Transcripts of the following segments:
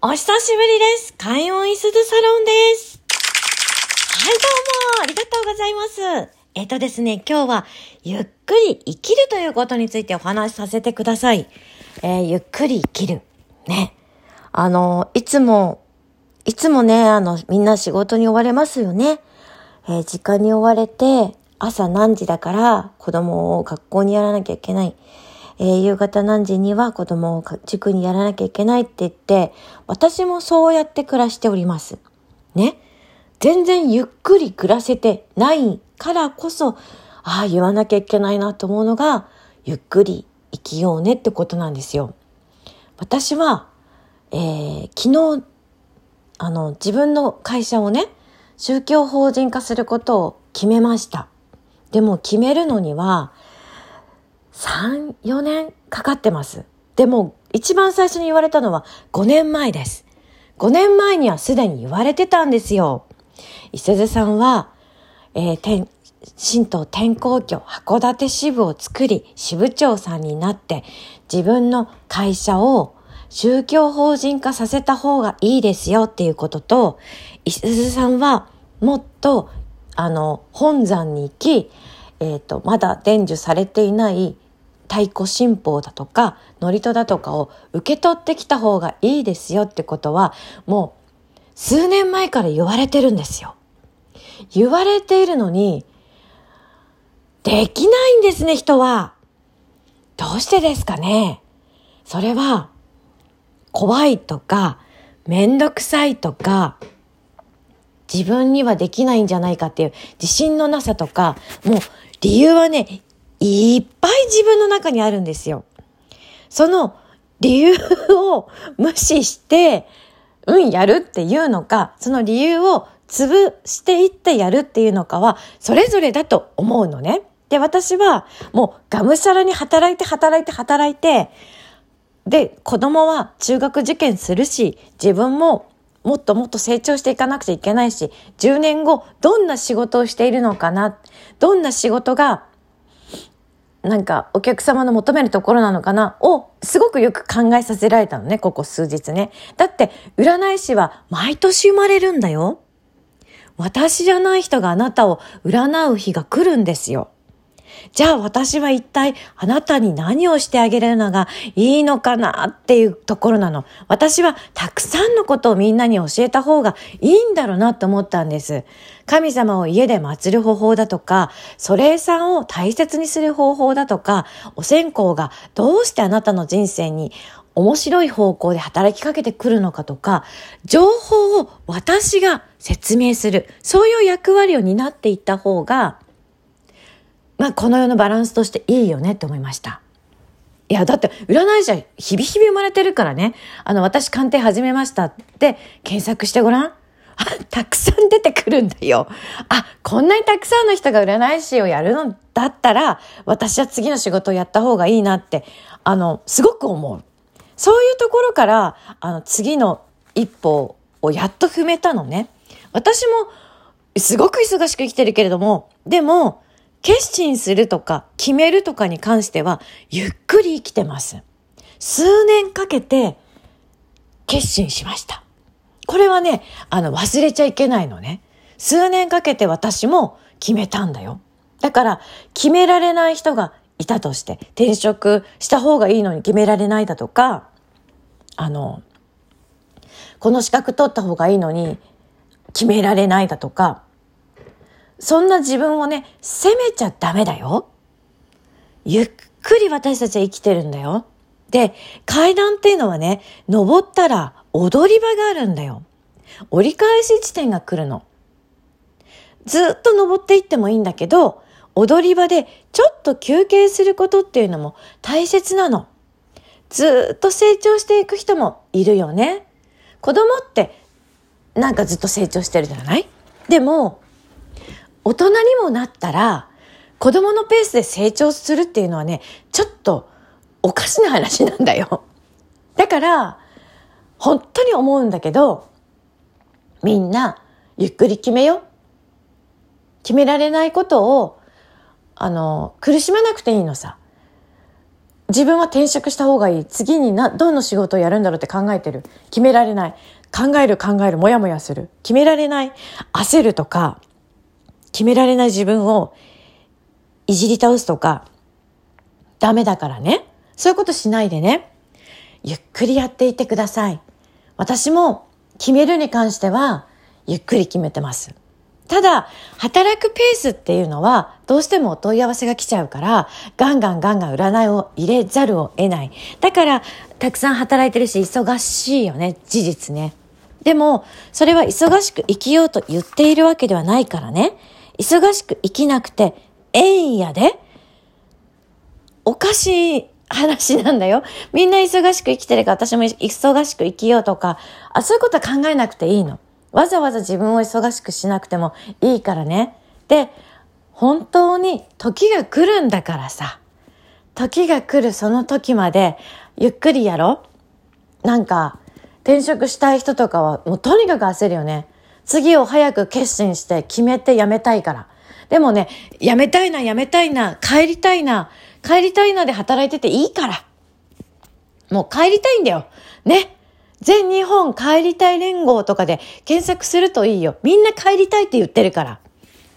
お久しぶりです。開運いすずサロンです。はい、どうも、ありがとうございます。えっ、とですね、今日は、ゆっくり生きるということについてお話しさせてください。えーゆっくり生きる。ね。あの、いつも、いつもね、あの、みんな仕事に追われますよね。えー時間に追われて、朝何時だから子供を学校にやらなきゃいけない。えー夕方何時には子供を塾にやらなきゃいけないって言って、私もそうやって暮らしております。ね。全然ゆっくり暮らせてないからこそ、ああ、言わなきゃいけないなと思うのが、ゆっくり生きようねってことなんですよ。私は、えー昨日、あの、自分の会社をね、宗教法人化することを決めました。でも決めるのには、3、4年かかってます。でも、一番最初に言われたのは5年前です。5年前にはすでに言われてたんですよ。伊勢津さんは、えー、天神道天皇居函館支部を作り、支部長さんになって、自分の会社を宗教法人化させた方がいいですよっていうことと、伊勢津さんはもっと、あの、本山に行き、えっ、と、まだ伝授されていない太鼓新法だとか、祝詞だとかを受け取ってきた方がいいですよってことは、もう数年前から言われてるんですよ。言われているのに、できないんですね、人は。どうしてですかねそれは、怖いとか、めんどくさいとか、自分にはできないんじゃないかっていう自信のなさとか、もう理由はね、いっぱい自分の中にあるんですよ。その理由を無視して、うん、やるっていうのか、その理由を潰していってやるっていうのかは、それぞれだと思うのね。で、私はもうがむしゃらに働いて働いて働いて、で、子供は中学受験するし、自分ももっともっと成長していかなくちゃいけないし、10年後、どんな仕事をしているのかな、どんな仕事が、なんかお客様の求めるところなのかな？をすごくよく考えさせられたのね、ここ数日ね。だって、占い師は毎年生まれるんだよ。私じゃない人があなたを占う日が来るんですよ。じゃあ私は一体あなたに何をしてあげるのがいいのかなっていうところなの。私はたくさんのことをみんなに教えた方がいいんだろうなと思ったんです。神様を家で祀る方法だとか、祖霊さんを大切にする方法だとか、お線香がどうしてあなたの人生に面白い方向で働きかけてくるのかとか、情報を私が説明する、そういう役割を担っていった方が、まあ、この世のバランスとしていいよねって思いました。いや、だって、占い師は日々日々生まれてるからね。あの、私鑑定始めましたって検索してごらん。あ、たくさん出てくるんだよ。あ、こんなにたくさんの人が占い師をやるのだったら、私は次の仕事をやった方がいいなって、あの、すごく思う。そういうところから、あの、次の一歩をやっと踏めたのね。私も、すごく忙しく生きてるけれども、でも、決心するとか決めるとかに関してはゆっくり生きてます。数年かけて決心しました。これはね、あの忘れちゃいけないのね。数年かけて私も決めたんだよ。だから決められない人がいたとして転職した方がいいのに決められないだとか、あの、この資格取った方がいいのに決められないだとか、そんな自分をね、責めちゃダメだよ。ゆっくり私たちは生きてるんだよ。で、階段っていうのはね、登ったら踊り場があるんだよ。折り返し地点が来るの。ずっと登っていってもいいんだけど、踊り場でちょっと休憩することっていうのも大切なの。ずっと成長していく人もいるよね。子供ってなんかずっと成長してるじゃない？でも、大人にもなったら、子供のペースで成長するっていうのはね、ちょっとおかしな話なんだよ。だから、本当に思うんだけど、みんな、ゆっくり決めよ。決められないことを、あの、苦しまなくていいのさ。自分は転職した方がいい。次にな、どんな仕事をやるんだろうって考えてる。決められない。考える考える、もやもやする。決められない。焦るとか、決められない自分をいじり倒すとか、ダメだからね。そういうことしないでね。ゆっくりやっていてください。私も決めるに関しては、ゆっくり決めてます。ただ、働くペースっていうのは、どうしても問い合わせが来ちゃうから、ガンガンガンガン占いを入れざるを得ない。だから、たくさん働いてるし、忙しいよね、事実ね。でも、それは忙しく生きようと言っているわけではないからね。忙しく生きなくて、ええんやで？おかしい話なんだよ。みんな忙しく生きてるか私も忙しく生きようとか、あそういうことは考えなくていいの。わざわざ自分を忙しくしなくてもいいからね。で、本当に時が来るんだからさ。時が来るその時までゆっくりやろなんか、転職したい人とかはもうとにかく焦るよね。次を早く決心して決めて辞めたいから。でもね、辞めたいな、辞めたいな、帰りたいな、帰りたいなで働いてていいから。もう帰りたいんだよ。ね。全日本帰りたい連合とかで検索するといいよ。みんな帰りたいって言ってるから。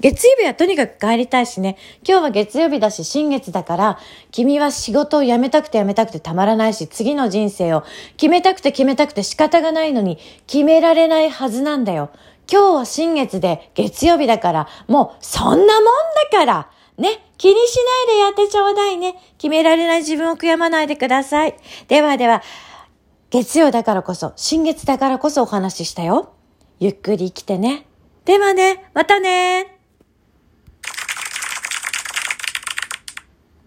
月曜日はとにかく帰りたいしね。今日は月曜日だし、新月だから、君は仕事を辞めたくて辞めたくてたまらないし、次の人生を決めたくて決めたくて仕方がないのに、決められないはずなんだよ。今日は新月で月曜日だから、もうそんなもんだからね、気にしないでやってちょうだいね。決められない自分を悔やまないでください。ではでは、月曜だからこそ、新月だからこそお話ししたよ。ゆっくり来てね。ではね、またね